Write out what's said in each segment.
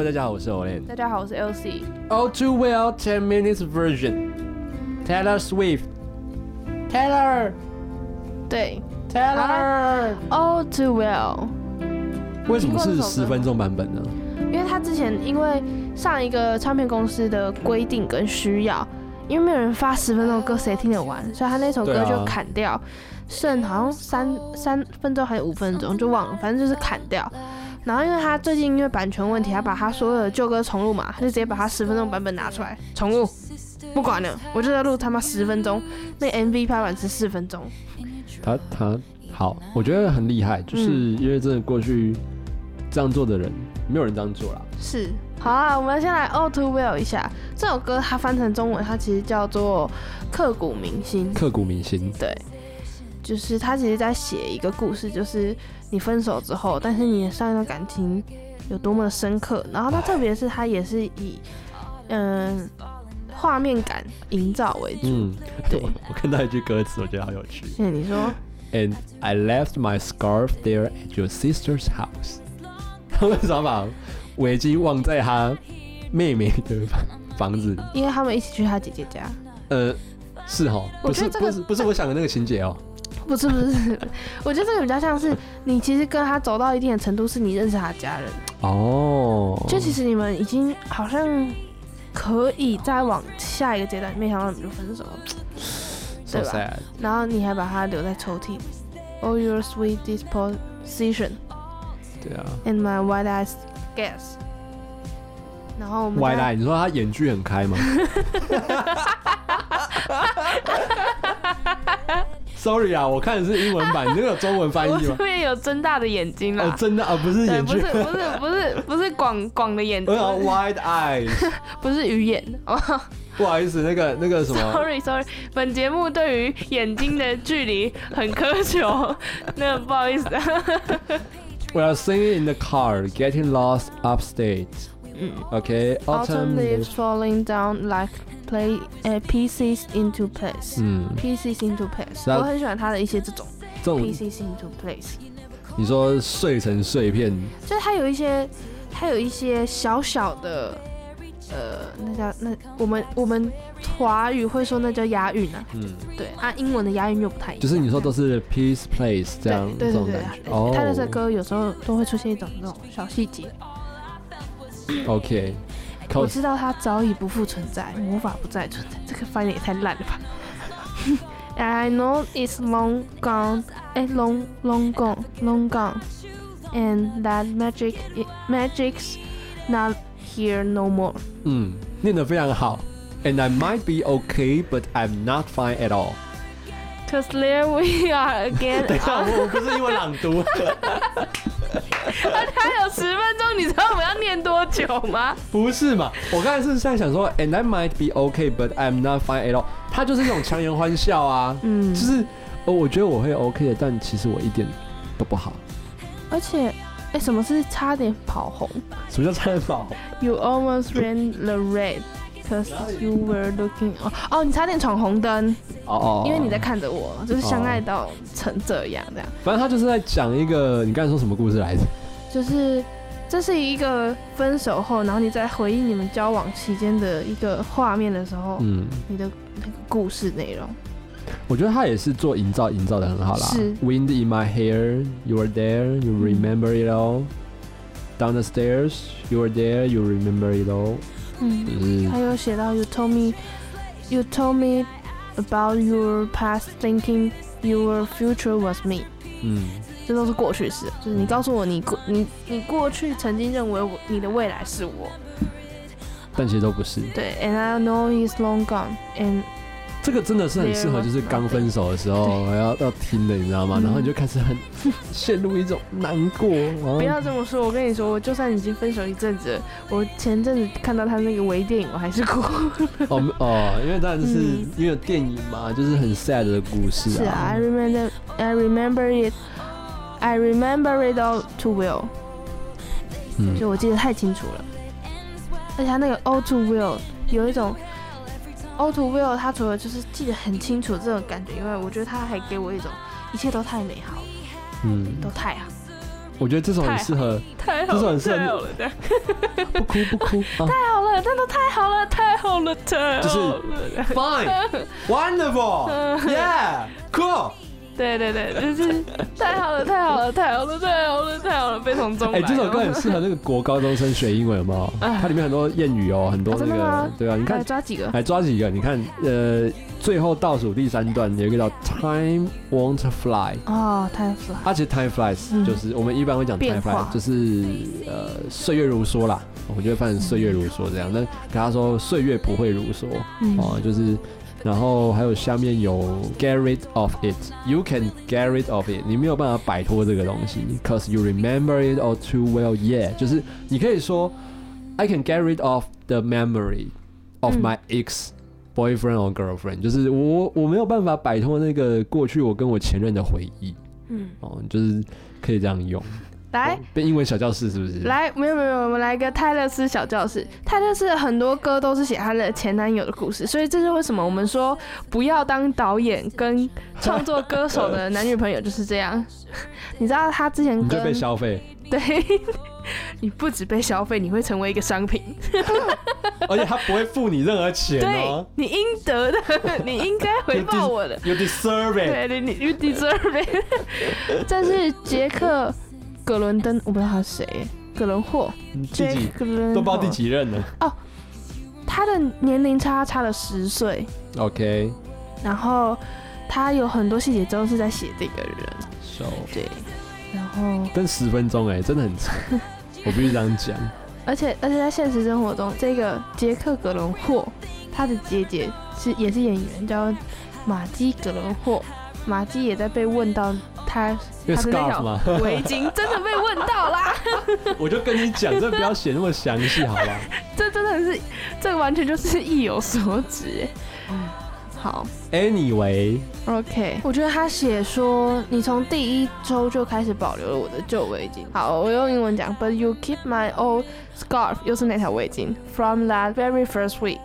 Hello，大家好，我是 Olen。大家好，我是 LC。All too well, ten minutes version. Taylor Swift. Taylor. 对 Taylor. All Too Well，为什么是十分钟版本呢？因为他之前因为上一个唱片公司的规定跟需要，因为没有人发十分钟的歌，谁听得完？所以他那首歌就砍掉，剩好像三三分钟还是五分钟，就忘了，反正就是砍掉。然后因为他最近因为版权问题，他把他所有的旧歌重录嘛，他就直接把他十分钟版本拿出来重录，不管了，我就在录他妈十分钟。那 MV 拍完是四分钟，他他好，我觉得很厉害，就是嗯因为真的过去这样做的人，没有人这样做啦。是，好啊，我们先来 All Too Well 一下这首歌，它翻成中文，它其实叫做刻骨铭心。刻骨铭心。对，就是他其实在写一个故事，就是你分手之后，但是你的上一段感情有多么的深刻。然后他特别是他也是以嗯画面感营造为主。嗯，对我我看到一句歌词，我觉得好有趣。现在你说 And I left my scarf there at your sister's house。他为什么把围巾忘在他妹妹的房房子里？因为他们一起去他姐姐家，呃，是哈，不是不是不是我想的那个情节哦。不是不是，我觉得这个比较像是你其实跟他走到一定的程度，是你认识他的家人。哦，就其实你们已经好像可以再往下一个阶段，没想到你们就分手了对吧。然后你还把它留在抽屉里。All your sweet disposition 对啊 and my wide eyes guess。然后我们歪再赖，你说他眼距很开吗 ？Sorry 啊，我看的是英文版，你那个有中文翻译吗？这边有睁大的眼睛啦。哦，真的啊，不是，眼睛不是，不是不是不是广广的眼睛，wide eyes，不是鱼眼。哦 不好意思，那个那个什么，Sorry Sorry，本节目对于眼睛的距离很苛求，那不好意思啊。We are singing in the car, getting lost upstate. 嗯。Okay, Autumn leaves falling down like play uh, pieces into place. 嗯，Pieces into place，我很喜欢他的一些这种这种 pieces into place，你说碎成碎片，就是它有一些，它有一些小小的，呃，那叫那我们我们华语会说那叫押韵啊，嗯，对啊，英文的押韵又不太一样，就是你说都是 peace place 这样这对对对对种感觉。哦他的这歌有时候都会出现一种那种小细节。OK，我 cause 知道它早已不复存在，魔法不再存在。这个翻译也太烂了吧！I know it's long gone, 哎，long long gone, long gone, and that magic magic's not here no more. 嗯，念得非常好。And I might be okay, but I'm not fine at all。 Cause there we are again. 等一下，我我不是因为朗读。还有十分钟，你知道我们要念多久吗？不是嘛？我刚才是在想说，And I might be okay, but I'm not fine at all。他就是那种强颜欢笑啊，嗯就，是哦，我觉得我会 OK 的，但其实我一点都不好。而且，哎，什么是差点跑红什么叫差点跑红？？You almost ran the red. Cause you were looking 哦哦，你差点闯红灯，哦哦，因为你在看着我，就是相爱到成这样，这样反正他就是在讲一个，你刚才说什么故事来着？就是这是一个分手后，然后你在回忆你们交往期间的一个画面的时候，嗯，你的那个故事内容。我觉得他也是做营造，营造的很好啦。是 Wind in my hair, you were there, you remember it all. Down the stairs, you were there, you remember it all. 嗯，就是还有写到 You told me, you told me about your past, thinking your future was me。嗯，这都是过去式，就是你告诉我你过你你过去曾经认为我你的未来是我，但其实都不是。对，and I know he's long gone, and 这个真的是很适合，就是刚分手的时候要要听的，你知道吗？嗯然后你就开始很陷入一种难过，不要这么说，我跟你说，我就算已经分手一阵子，我前阵子看到他那个微电影，我还是哭。哦哦，因为当然是嗯因为电影嘛，就是很 sad 的故事是啊啊，I。remember, I remember it, I remember it all too well，嗯就我记得太清楚了。而且他那个 all too well 有一种 all too well，他除了就是记得很清楚这种感觉以外，我觉得他还给我一种一切都太美好，嗯，都太好。我觉得这首很适合，太好了，这首很适合太好了，不哭不哭 太好了，真的太好了，太好了，太就是。Fine，Wonderful，Yeah，Cool。对对对，就是太好了，太好了，太好了，太好了，太好了，非常中哎、来哦。这首歌很适合那个国高中生学英文，有没有？哎它里面很多谚语哦，很多啊那个，对啊，你看来，抓几个？来抓几个，你看，呃，最后倒数第三段有一个叫 Time won't fly，哦，t i m e fly，它其实 time flies 嗯就是我们一般会讲 time flies，就是呃岁月如梭啦，我就会翻成岁月如梭这样。那跟他说岁月不会如梭嗯哦，就是。然后还有下面有 get rid of it，you can get rid of it，你没有办法摆脱这个东西，cause you remember it all too well，yeah，就是你可以说 I can get rid of the memory of 嗯 my ex boyfriend or girlfriend，就是我我没有办法摆脱那个过去我跟我前任的回忆嗯，哦，就是可以这样用。来哦变英文小教室是不是？来，没有没有，我们来一个泰勒斯小教室。泰勒斯的很多歌都是写他的前男友的故事，所以这是为什么我们说不要当导演跟创作歌手的男女朋友就是这样。你知道他之前你就被消费，对，你不止被消费，你会成为一个商品。而且他不会付你任何钱对哦。你应得的，你应该回报我的。You deserve it。对，你你 you deserve it。这是杰克·葛伦登，我不知道他是谁，葛伦霍，第杰几？克·伦都不知道第几任了。哦他的年龄差差了十岁，OK，然后他有很多细节都是在写这个人，so。对，然后跟十分钟哎，真的很长。我必须这样讲。而且而且在现实生活中，这个杰克·葛伦霍，他的姐姐是也是演员，叫玛姬·葛伦霍，玛姬也在被问到他他的那 scarf 条，围巾，真的被问到啦，我就跟你讲，这不要写那么详细，好吧？这真的是这完全就是意有所指哎。好 Anyway，，OK，我觉得他写说你从第一周就开始保留了我的旧围巾。好，我用英文讲，But you keep my old scarf，又是那条围巾，from that very first week。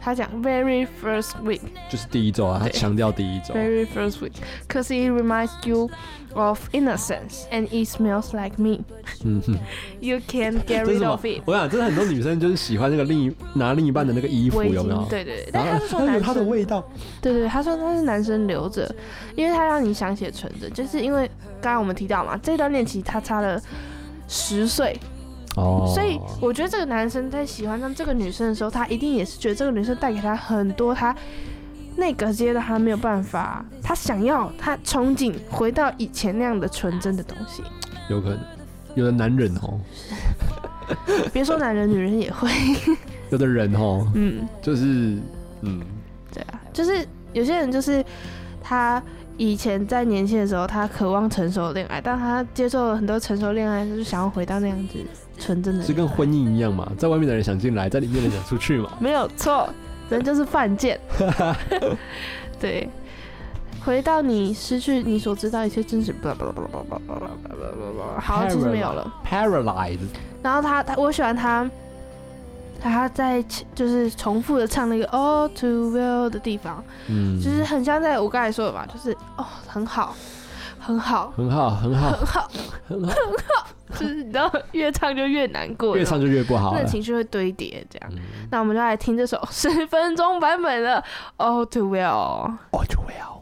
他讲 very first week。就是第一周啊，他强调第一周。very first week, cause it reminds you of innocence and it smells like me.，You can't get rid of it.？我想，真的很多女生就是喜欢那个另一拿另一半的那个衣服，有没有，？对对对，然后但他是说有男生，它的味道。对对，他说他是男生留着，因为他让你想起了纯真，就是因为刚刚我们提到嘛，这段恋情他差了十岁，哦，所以我觉得这个男生在喜欢上这个女生的时候，他一定也是觉得这个女生带给他很多他那个阶段他没有办法，他想要他憧憬回到以前那样的纯真的东西。有可能，有的男人哦，别说男人，女人也会。有的人哦，嗯，就是嗯，对啊，就是有些人就是他以前在年轻的时候，他渴望成熟的恋爱，但他接受了很多成熟恋爱，就是想要回到那样子纯真的，是跟婚姻一样嘛，在外面的人想进来，在里面的人想出去嘛，没有错，人就是犯贱。对，回到你失去你所知道一些真实，好，其实没有了，paralyzed。然后他他我喜欢他，他在就是重复的唱那个 all too well 的地方，嗯，就是很像在我刚才说的嘛，就是哦很好。很好，很好，很好，很好，很好，就是你知道越唱就越难过，越唱就越不好了。那情绪会堆叠这样。嗯那我们就来听这首十分钟版本的 All Too Well。All too well。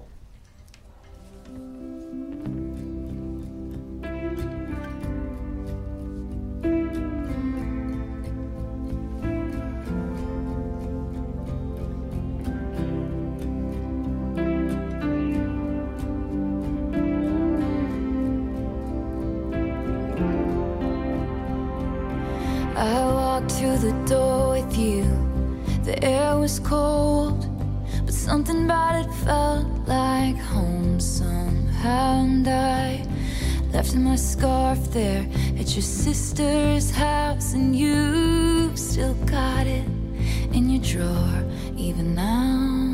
The door with you. The air was cold, but something about it felt like home somehow. And I left my scarf there at your sister's house, and you still got it in your drawer even now.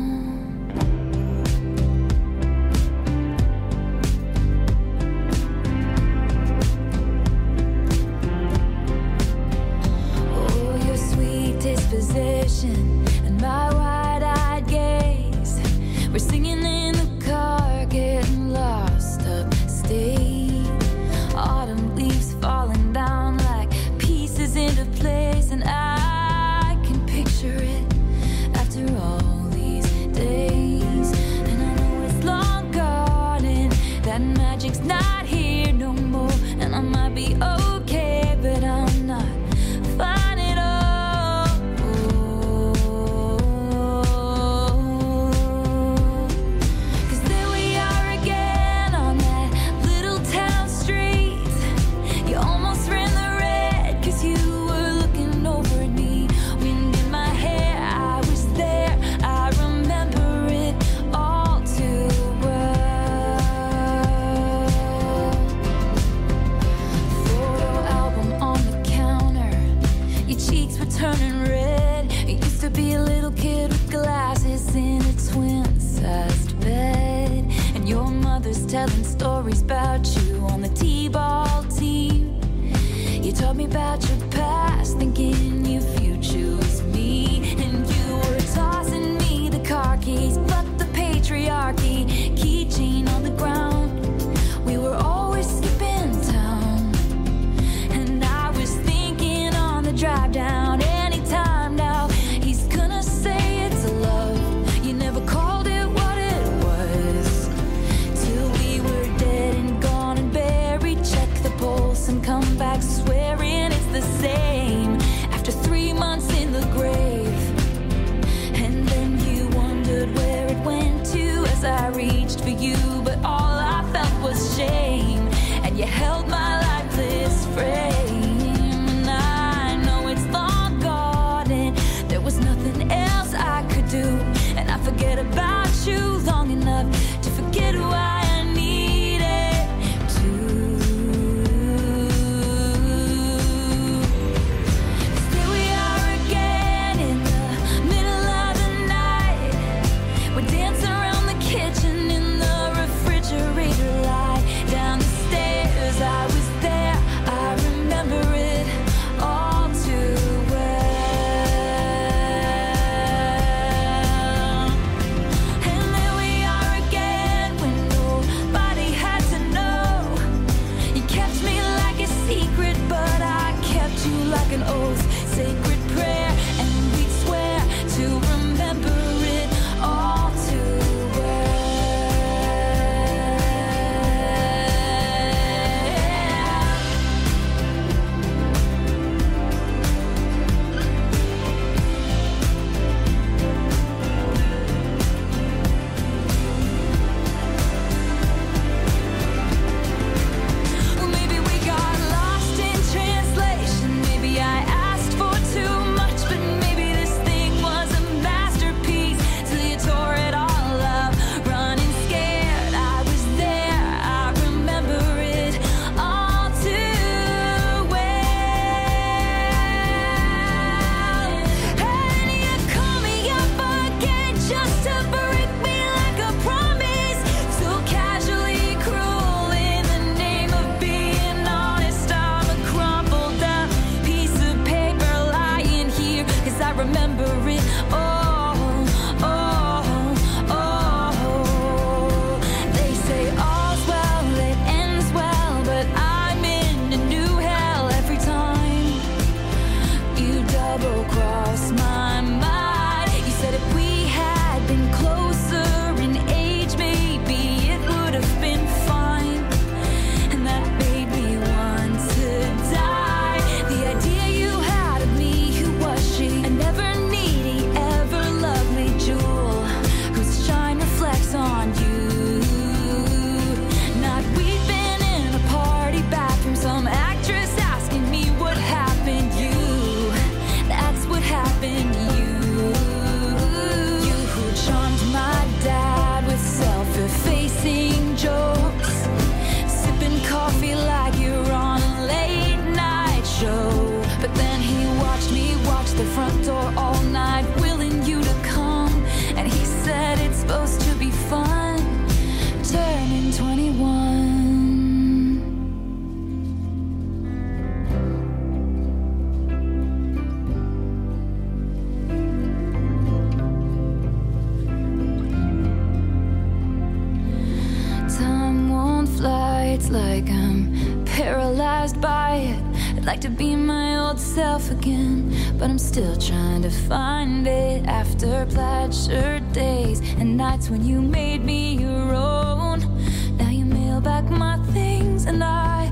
sacred It's like I'm paralyzed by it. I'd like to be my old self again, but I'm still trying to find it after plaid shirt days and nights when you made me your own. Now you mail back my things and I